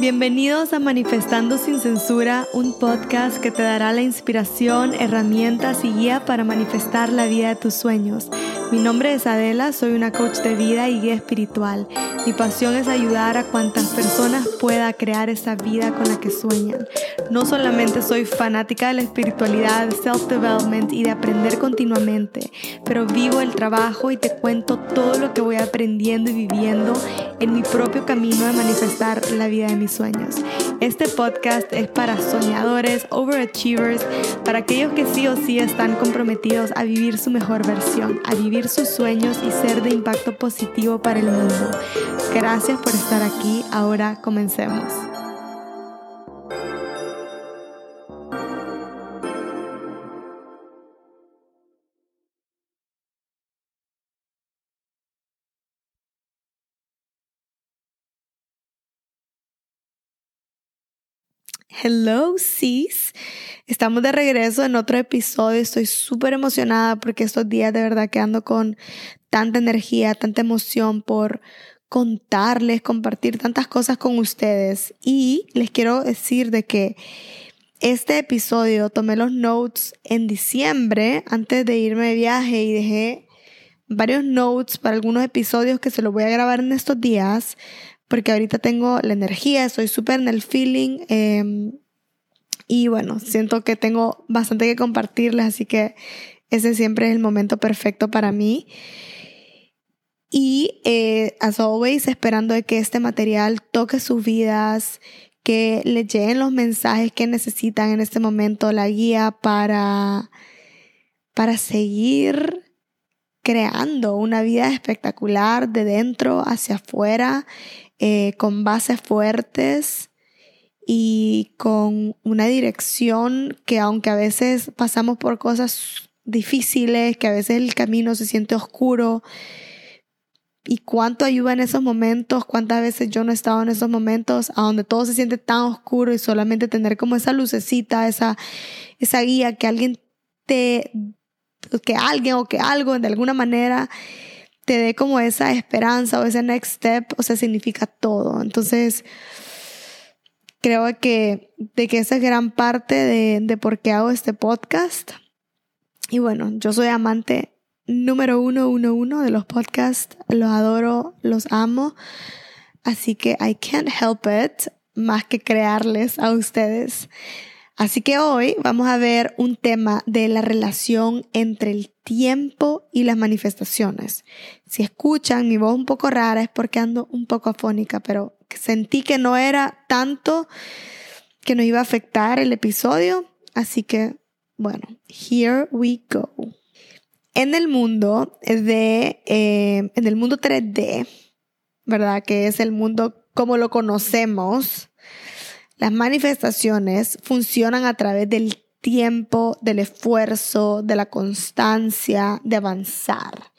Bienvenidos a Manifestando sin Censura, un podcast que te dará la inspiración, herramientas y guía para manifestar la vida de tus sueños. Mi nombre es Adela, soy una coach de vida y guía espiritual. Mi pasión es ayudar a cuantas personas pueda crear esa vida con la que sueñan. No solamente soy fanática de la espiritualidad, self-development y de aprender continuamente, pero vivo el trabajo y te cuento todo lo que voy aprendiendo y viviendo en mi propio camino de manifestar la vida de mis sueños. Este podcast es para soñadores, overachievers, para aquellos que sí o sí están comprometidos a vivir su mejor versión, a vivir sus sueños y ser de impacto positivo para el mundo. Gracias por estar aquí. Ahora comencemos. Hello, sis. Estamos de regreso en otro episodio. Estoy súper emocionada porque estos días de verdad que ando con tanta energía, tanta emoción por contarles, compartir tantas cosas con ustedes. Y les quiero decir de que este episodio tomé los notes en diciembre antes de irme de viaje y dejé varios notes para algunos episodios que se los voy a grabar en estos días porque ahorita tengo la energía, estoy súper en el feeling em, y bueno, siento que tengo bastante que compartirles, así que ese siempre es el momento perfecto para mí. Y eh, as always, esperando de que este material toque sus vidas, que les lleguen los mensajes que necesitan en este momento, la guía para, para seguir creando una vida espectacular de dentro hacia afuera eh, con bases fuertes y con una dirección que aunque a veces pasamos por cosas difíciles, que a veces el camino se siente oscuro, y cuánto ayuda en esos momentos, cuántas veces yo no he estado en esos momentos a donde todo se siente tan oscuro y solamente tener como esa lucecita, esa, esa guía que alguien te, que alguien o que algo de alguna manera te dé como esa esperanza o ese next step, o sea, significa todo. Entonces, creo que, de que esa es gran parte de, de por qué hago este podcast. Y bueno, yo soy amante número uno, uno, uno de los podcasts. Los adoro, los amo. Así que I can't help it más que crearles a ustedes. Así que hoy vamos a ver un tema de la relación entre el tiempo y las manifestaciones. Si escuchan mi voz un poco rara es porque ando un poco afónica, pero sentí que no era tanto que nos iba a afectar el episodio. Así que, bueno, here we go. En el mundo de, eh, en el mundo 3D, ¿verdad? Que es el mundo como lo conocemos, las manifestaciones funcionan a través del tiempo, del esfuerzo, de la constancia, de avanzar.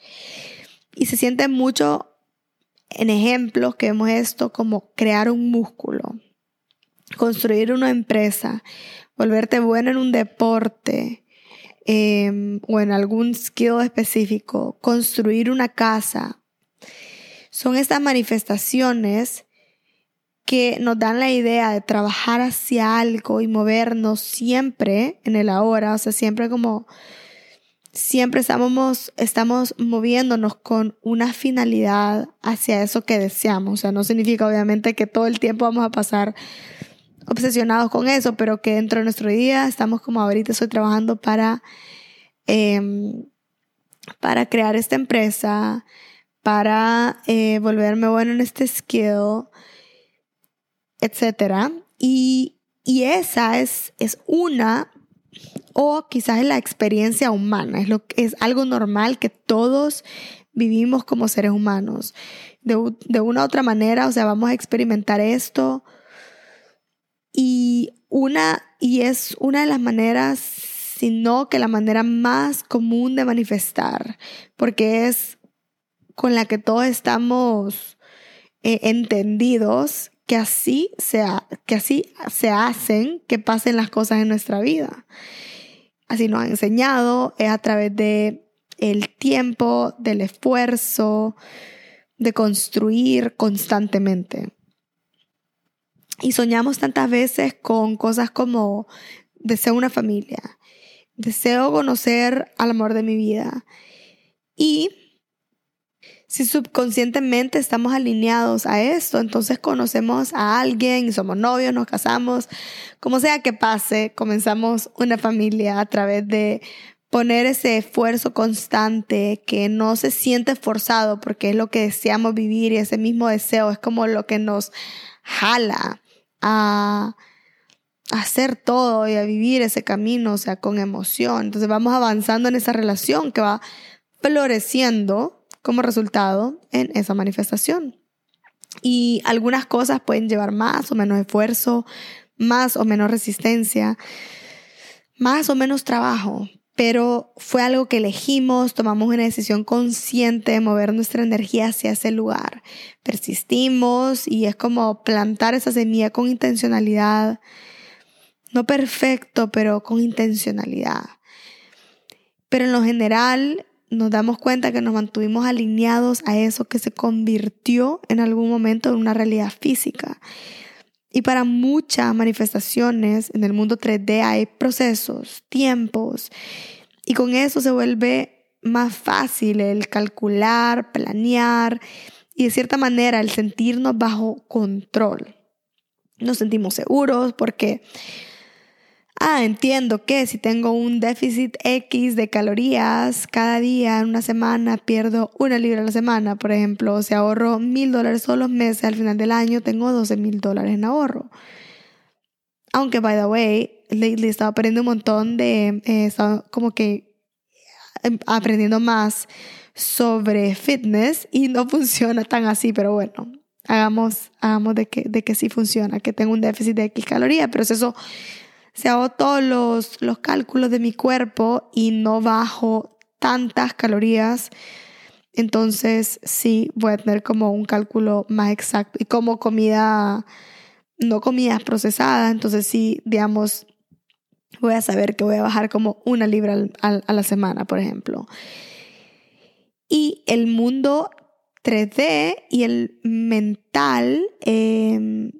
Y se siente mucho en ejemplos que vemos esto como crear un músculo, construir una empresa, volverte bueno en un deporte em, o en algún skill específico, construir una casa. Son estas manifestaciones que nos dan la idea de trabajar hacia algo y movernos siempre en el ahora, o sea, siempre como, siempre estamos, estamos moviéndonos con una finalidad hacia eso que deseamos, o sea, no significa obviamente que todo el tiempo vamos a pasar obsesionados con eso, pero que dentro de nuestro día estamos como ahorita estoy trabajando para, em, para crear esta empresa, para eh, volverme bueno en este skill, etcétera. Y, y esa es, es una o quizás es la experiencia humana, es, lo, es algo normal que todos vivimos como seres humanos. De, de, una u otra manera, o sea, vamos a experimentar esto. Y, una, y es una de las maneras, sino que la manera más común de manifestar, porque es con la que todos estamos eh, entendidos que así, sea, que así se hacen que pasen las cosas en nuestra vida. Así nos ha enseñado, es a través de el tiempo, del esfuerzo, de construir constantemente. Y soñamos tantas veces con cosas como deseo una familia, deseo conocer al amor de mi vida. Y si subconscientemente estamos alineados a esto, entonces conocemos a alguien, somos novios, nos casamos, como sea que pase, comenzamos una familia a través de poner ese esfuerzo constante que no se siente forzado porque es lo que deseamos vivir y ese mismo deseo es como lo que nos jala a hacer todo y a vivir ese camino, o sea, con emoción. Entonces vamos avanzando en esa relación que va floreciendo como resultado en esa manifestación. Y algunas cosas pueden llevar más o menos esfuerzo, más o menos resistencia, más o menos trabajo, pero fue algo que elegimos, tomamos una decisión consciente de mover nuestra energía hacia ese lugar. Persistimos y es como plantar esa semilla con intencionalidad no perfecto, pero con intencionalidad. Pero en lo general nos damos cuenta que nos mantuvimos alineados a eso que se convirtió en algún momento en una realidad física. Y para muchas manifestaciones en el mundo 3D hay procesos, tiempos, y con eso se vuelve más fácil el calcular, planear y de cierta manera el sentirnos bajo control. Nos sentimos seguros porque ah, entiendo que si tengo un déficit X de calorías cada día en una semana, pierdo una libra a la semana, por ejemplo, si ahorro mil dólares todos los meses, al final del año tengo 12 mil dólares en ahorro. Aunque, by the way, he estaba aprendiendo un montón de, eh, como que em, aprendiendo más sobre fitness y no funciona tan así, pero bueno, hagamos, hagamos de, que, de que sí funciona, que tengo un déficit de X calorías, pero eso se hago todos los, los cálculos de mi cuerpo y no bajo tantas calorías, entonces sí voy a tener como un cálculo más exacto. Y como comida, no comidas procesadas, entonces sí, digamos, voy a saber que voy a bajar como una libra a la semana, por ejemplo. Y el mundo 3D y el mental em,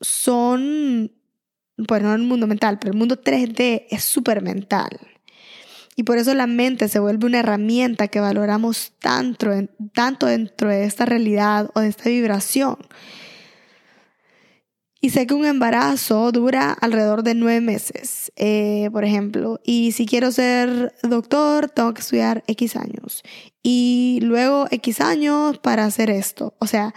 son pues no el mundo mental, pero el mundo 3D es súper mental. Y por eso la mente se vuelve una herramienta que valoramos tanto, dentro de esta realidad o de esta vibración. Y sé que un embarazo dura alrededor de nueve meses, eh, por ejemplo. Y si quiero ser doctor, tengo que estudiar X años. Y luego X años para hacer esto. O sea,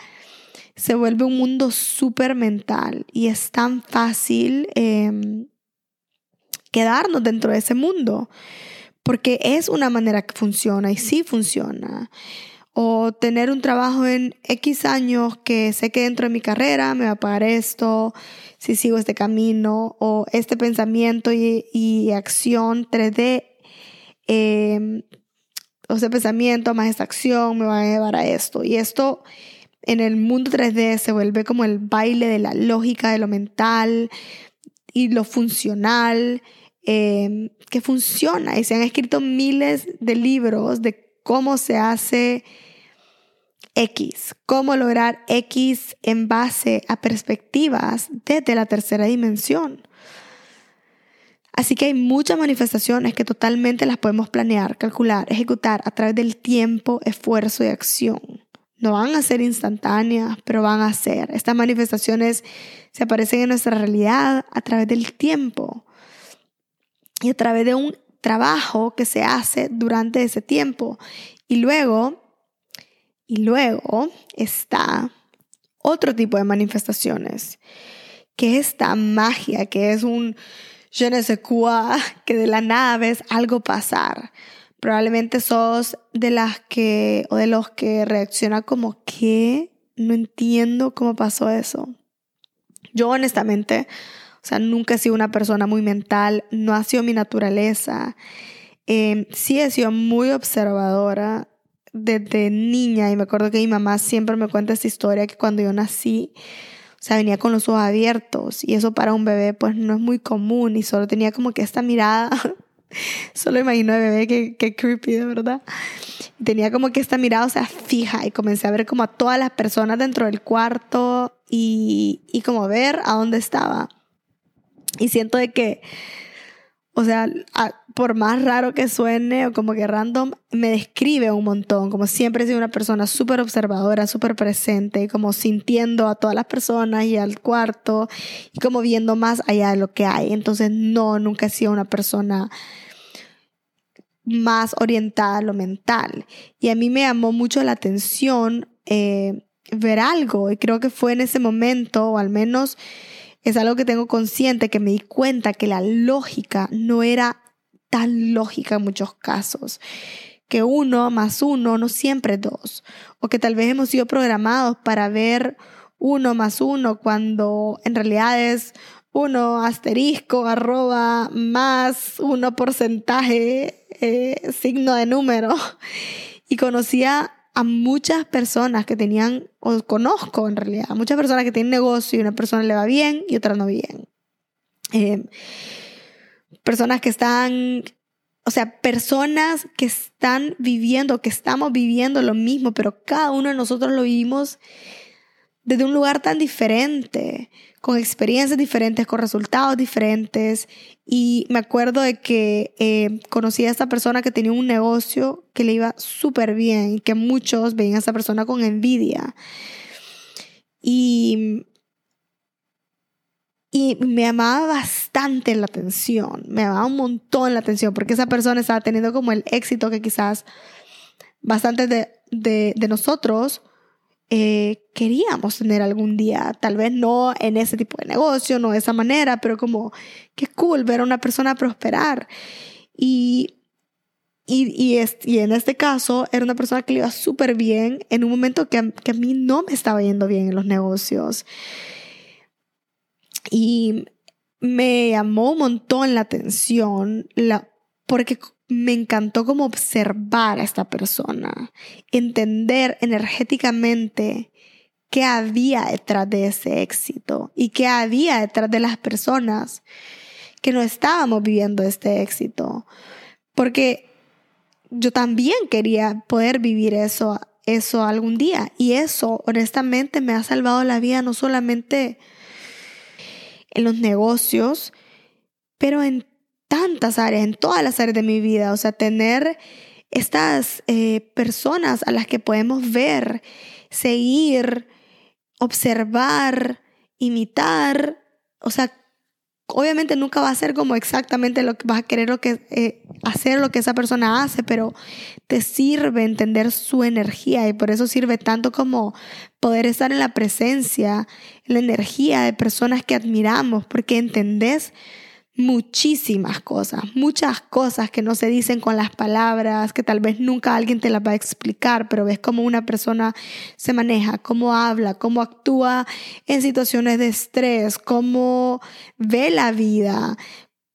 se vuelve un mundo súper mental y es tan fácil em, quedarnos dentro de ese mundo porque es una manera que funciona y sí funciona. O tener un trabajo en X años que sé que dentro de mi carrera me va a pagar esto, si sigo este camino, o este pensamiento y, acción 3D, em, o ese pensamiento más esta acción me va a llevar a esto. Y esto en el mundo 3D se vuelve como el baile de la lógica, de lo mental y lo funcional, eh, que funciona. Y se han escrito miles de libros de cómo se hace X, cómo lograr X en base a perspectivas desde la tercera dimensión. Así que hay muchas manifestaciones que totalmente las podemos planear, calcular, ejecutar a través del tiempo, esfuerzo y acción. No van a ser instantáneas, pero van a ser. Estas manifestaciones se aparecen en nuestra realidad a través del tiempo y a través de un trabajo que se hace durante ese tiempo. Y luego, y luego está otro tipo de manifestaciones, que es esta magia, que es un je ne sais quoi, que de la nada ves algo pasar. Probablemente sos de las que o de los que reacciona como que no entiendo cómo pasó eso. Yo honestamente, o sea, nunca he sido una persona muy mental, no ha sido mi naturaleza. Em, sí he sido muy observadora desde niña y me acuerdo que mi mamá siempre me cuenta esta historia que cuando yo nací, o sea, venía con los ojos abiertos y eso para un bebé pues no es muy común y solo tenía como que esta mirada Solo imagino a bebé que, creepy, de verdad. tenía como que esta mirada, o fija y comencé a ver como a todas las personas dentro del cuarto y, y como ver a dónde estaba. Y siento de que, o sea, por más raro que suene o como que random, me describe un montón. Como siempre he sido una persona súper observadora, súper presente, como sintiendo a todas las personas y al cuarto y como viendo más allá de lo que hay. Entonces, no, nunca he sido una persona más orientada a lo mental. Y a mí me llamó mucho la atención eh, ver algo y creo que fue en ese momento, o al menos es algo que tengo consciente, que me di cuenta que la lógica no era tan lógica en muchos casos. Que uno más uno no siempre dos. O que tal vez hemos sido programados para ver uno más uno cuando en realidad es uno asterisco, arroba, más uno porcentaje, eh, signo de número. Y conocía a muchas personas que tenían, o conozco en realidad, a muchas personas que tienen negocio y una persona le va bien y otra no bien. Eh, personas que están, o sea, personas que están viviendo, que estamos viviendo lo mismo, pero cada uno de nosotros lo vivimos desde un lugar tan diferente, con experiencias diferentes, con resultados diferentes. Y me acuerdo de que eh, conocí a esta persona que tenía un negocio que le iba súper bien que muchos veían a esa persona con envidia. Y, y me llamaba bastante la atención, me llamaba un montón la atención porque esa persona estaba teniendo como el éxito que quizás bastante de, de, de nosotros eh, queríamos tener algún día, tal vez no en ese tipo de negocio, no de esa manera, pero como qué cool ver a una persona prosperar. Y, y, y, y en este caso era una persona que le iba súper bien en un momento que, que a mí no me estaba yendo bien en los negocios. Y me llamó un montón la atención la, porque me encantó como observar a esta persona, entender energéticamente qué había detrás de ese éxito y qué había detrás de las personas que no estábamos viviendo este éxito. Porque yo también quería poder vivir eso, eso algún día. Y eso, honestamente, me ha salvado la vida no solamente en los negocios, pero en tantas áreas, en todas las áreas de mi vida. O sea, tener estas eh, personas a las que podemos ver, seguir, observar, imitar. O sea, obviamente nunca va a ser como exactamente lo que vas a querer lo que, eh, hacer lo que esa persona hace, pero te sirve entender su energía y por eso sirve tanto como poder estar en la presencia, en la energía de personas que admiramos, porque entendés muchísimas cosas, muchas cosas que no se dicen con las palabras, que tal vez nunca alguien te las va a explicar, pero ves cómo una persona se maneja, cómo habla, cómo actúa en situaciones de estrés, cómo ve la vida,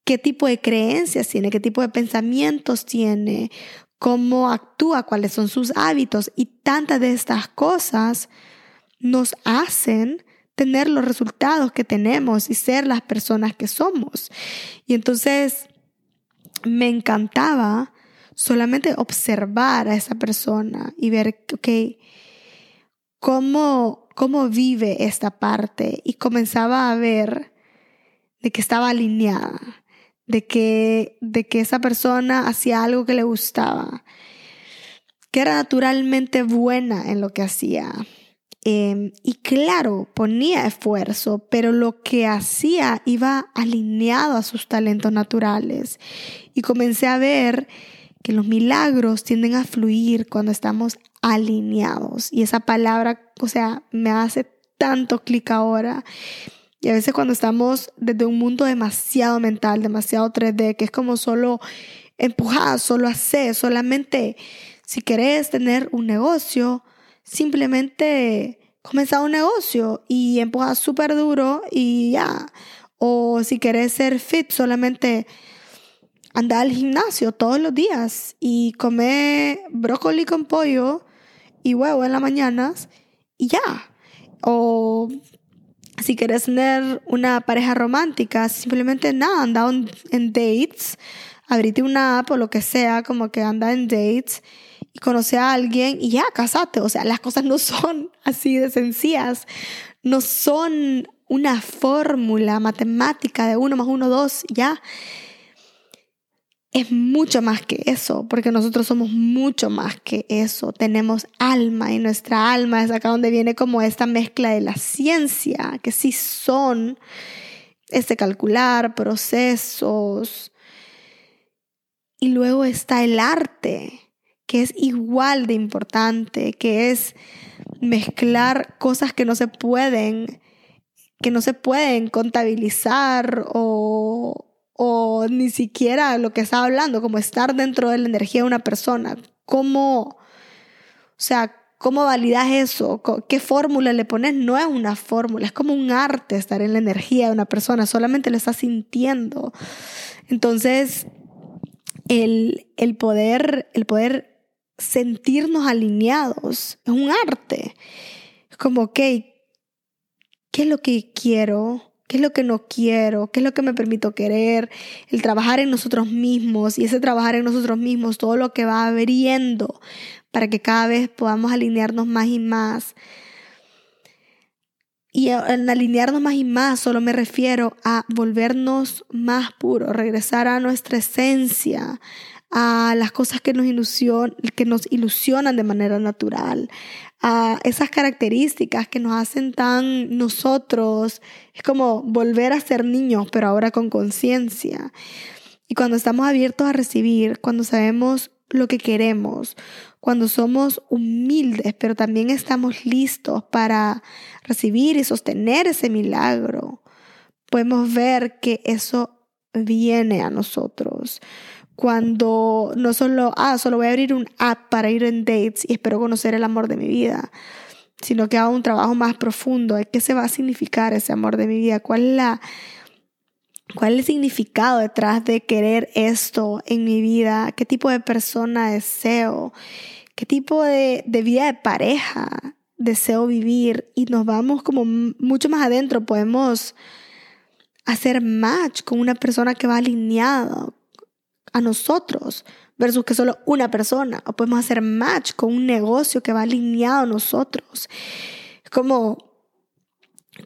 qué tipo de creencias tiene, qué tipo de pensamientos tiene, cómo actúa, cuáles son sus hábitos y tantas de estas cosas nos hacen tener los resultados que tenemos y ser las personas que somos. Y entonces me encantaba solamente observar a esa persona y ver, ok, cómo, cómo vive esta parte. Y comenzaba a ver de que estaba alineada, de que, de que esa persona hacía algo que le gustaba, que era naturalmente buena en lo que hacía, Em, y claro, ponía esfuerzo, pero lo que hacía iba alineado a sus talentos naturales. Y comencé a ver que los milagros tienden a fluir cuando estamos alineados. Y esa palabra, o sea, me hace tanto clic ahora. Y a veces cuando estamos desde un mundo demasiado mental, demasiado 3D, que es como solo empujar, solo hacer, solamente si querés tener un negocio, simplemente comenzar un negocio y empujar súper duro y ya. O si querés ser fit, solamente anda al gimnasio todos los días y comer brócoli con pollo y huevo en las mañanas y ya. O si querés tener una pareja romántica, simplemente nada, anda en dates, abrite una app o lo que sea, como que anda en dates y conoce a alguien y ya, casate. O sea, las cosas no son así de sencillas, no son una fórmula matemática de uno más uno, dos, ya. Es mucho más que eso, porque nosotros somos mucho más que eso. Tenemos alma y nuestra alma es acá donde viene como esta mezcla de la ciencia, que sí son este calcular procesos. Y luego está el arte, que es igual de importante, que es mezclar cosas que no se pueden que no se pueden contabilizar o, o ni siquiera lo que estaba hablando, como estar dentro de la energía de una persona. ¿Cómo, o sea, cómo validas eso? ¿Qué fórmula le pones? No es una fórmula, es como un arte estar en la energía de una persona, solamente lo estás sintiendo. Entonces, el, el poder, el poder sentirnos alineados es un arte. Es como, ok, ¿Qué es lo que quiero? ¿Qué es lo que no quiero? ¿Qué es lo que me permito querer? El trabajar en nosotros mismos y ese trabajar en nosotros mismos, todo lo que va abriendo para que cada vez podamos alinearnos más y más. Y en alinearnos más y más solo me refiero a volvernos más puros, regresar a nuestra esencia, a las cosas que nos, que nos ilusionan de manera natural, a esas características que nos hacen tan nosotros. Es como volver a ser niños, pero ahora con conciencia. Y cuando estamos abiertos a recibir, cuando sabemos lo que queremos, cuando somos humildes, pero también estamos listos para recibir y sostener ese milagro, podemos ver que eso viene a nosotros cuando no solo, ah, solo voy a abrir un app para ir en dates y espero conocer el amor de mi vida, sino que hago un trabajo más profundo. De qué se va a significar ese amor de mi vida, cuál es la cuál es el significado detrás de querer esto en mi vida, qué tipo de persona deseo, qué tipo de, de vida de pareja deseo vivir y nos vamos como mucho más adentro, podemos hacer match con una persona que va alineado a nosotros versus que solo una persona. O podemos hacer match con un negocio que va alineado a nosotros. Como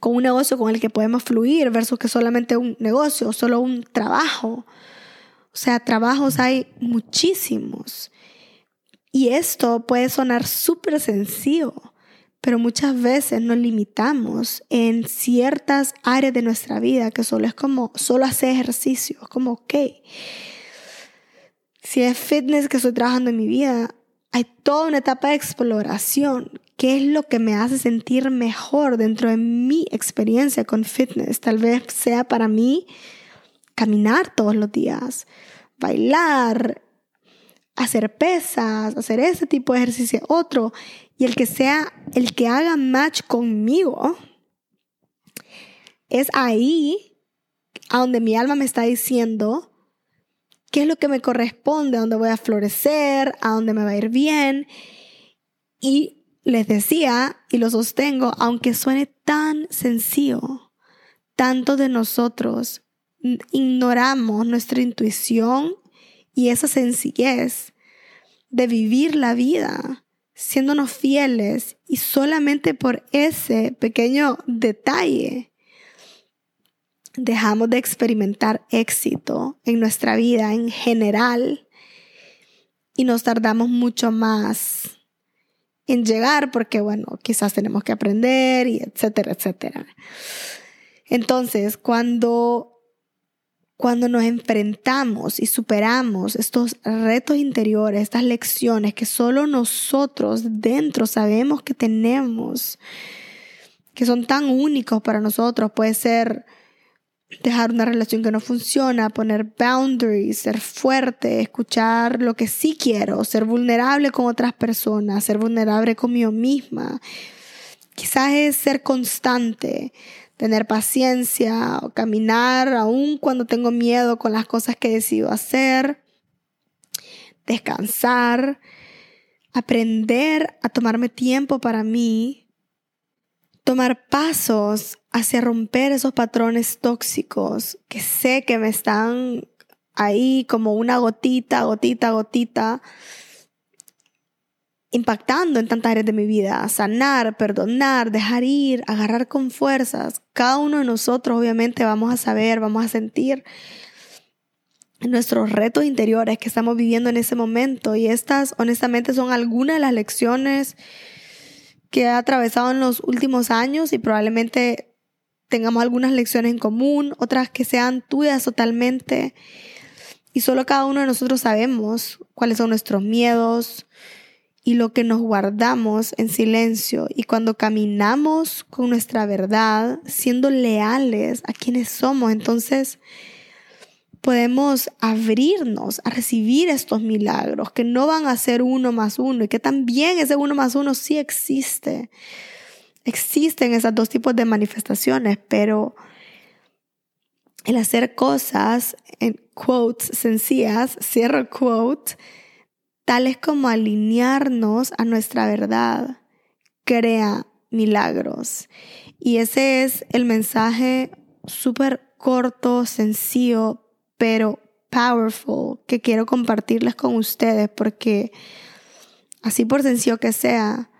con un negocio con el que podemos fluir versus que solamente un negocio, solo un trabajo. O sea, trabajos hay muchísimos. Y esto puede sonar súper sencillo, pero muchas veces nos limitamos en ciertas áreas de nuestra vida que solo es como, solo hacer ejercicio, como, ok, si es fitness que estoy trabajando en mi vida, hay toda una etapa de exploración. ¿Qué es lo que me hace sentir mejor dentro de mi experiencia con fitness? Tal vez sea para mí caminar todos los días, bailar, hacer pesas, hacer ese tipo de ejercicio, otro, y el que sea, el que haga match conmigo, es ahí a donde mi alma me está diciendo, qué es lo que me corresponde, a dónde voy a florecer, a dónde me va a ir bien. Y les decía, y lo sostengo, aunque suene tan sencillo, tanto de nosotros ignoramos nuestra intuición y esa sencillez de vivir la vida siéndonos fieles y solamente por ese pequeño detalle dejamos de experimentar éxito en nuestra vida en general y nos tardamos mucho más en llegar porque, bueno, quizás tenemos que aprender y etcétera, etcétera. Entonces, cuando, cuando nos enfrentamos y superamos estos retos interiores, estas lecciones que solo nosotros dentro sabemos que tenemos, que son tan únicos para nosotros, puede ser dejar una relación que no funciona, poner boundaries, ser fuerte, escuchar lo que sí quiero, ser vulnerable con otras personas, ser vulnerable conmigo misma. Quizás es ser constante, tener paciencia, caminar aún cuando tengo miedo con las cosas que decido hacer, descansar, aprender a tomarme tiempo para mí, tomar pasos hacia romper esos patrones tóxicos que sé que me están ahí como una gotita, gotita, gotita, impactando en tantas áreas de mi vida. Sanar, perdonar, dejar ir, agarrar con fuerzas. Cada uno de nosotros obviamente vamos a saber, vamos a sentir nuestros retos interiores que estamos viviendo en ese momento. Y estas honestamente son algunas de las lecciones que he atravesado en los últimos años y probablemente tengamos algunas lecciones en común, otras que sean tuyas totalmente. Y solo cada uno de nosotros sabemos cuáles son nuestros miedos, y lo que nos guardamos en silencio y cuando caminamos con nuestra verdad, siendo leales a quienes somos, entonces podemos abrirnos a recibir estos milagros que no van a ser uno más uno y que también ese uno más uno sí existe. Existen esos dos tipos de manifestaciones, pero el hacer cosas en quotes sencillas, cierro quote, tales como alinearnos a nuestra verdad, crea milagros. Y ese es el mensaje súper corto, sencillo, pero powerful que quiero compartirles con ustedes porque así por sencillo que sea,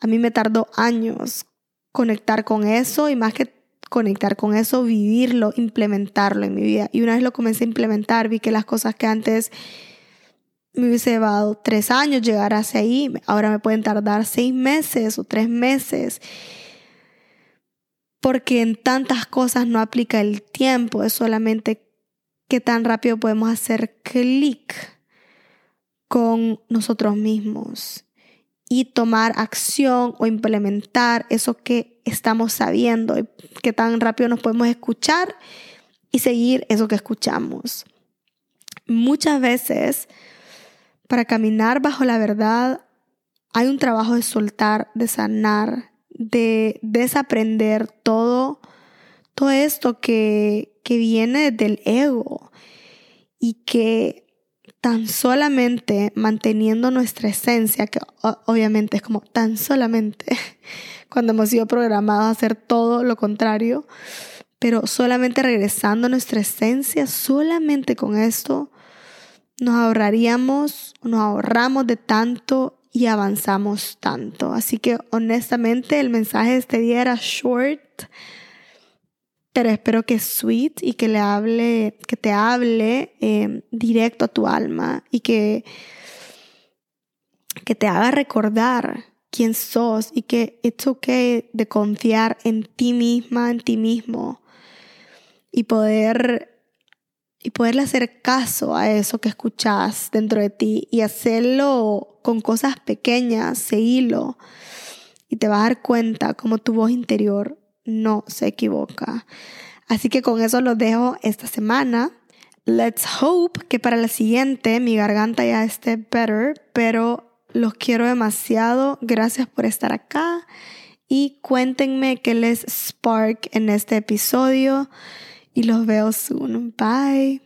a mí me tardó años conectar con eso y más que conectar con eso, vivirlo, implementarlo en mi vida. Y una vez lo comencé a implementar, vi que las cosas que antes me hubiese llevado tres años llegar hacia ahí, ahora me pueden tardar seis meses o tres meses. Porque en tantas cosas no aplica el tiempo, es solamente qué tan rápido podemos hacer clic con nosotros mismos y tomar acción o implementar eso que estamos sabiendo, y qué tan rápido nos podemos escuchar y seguir eso que escuchamos. Muchas veces para caminar bajo la verdad hay un trabajo de soltar, de sanar, de desaprender todo, todo esto que, que viene del ego y que tan solamente manteniendo nuestra esencia, que obviamente es como tan solamente cuando hemos sido programados a hacer todo lo contrario, pero solamente regresando a nuestra esencia, solamente con esto, nos ahorraríamos, nos ahorramos de tanto y avanzamos tanto. Así que honestamente el mensaje de este día era short, pero espero que sweet y que le hable, que te hable em, directo a tu alma y que, que te haga recordar quién sos y que it's okay de confiar en ti misma, en ti mismo y poder y poderle hacer caso a eso que escuchas dentro de ti y hacerlo con cosas pequeñas, seguirlo y te vas a dar cuenta como tu voz interior no se equivoca. Así que con eso lo dejo esta semana. Let's hope que para la siguiente mi garganta ya esté better, pero los quiero demasiado. Gracias por estar acá y cuéntenme qué les spark en este episodio y los veo soon. Bye.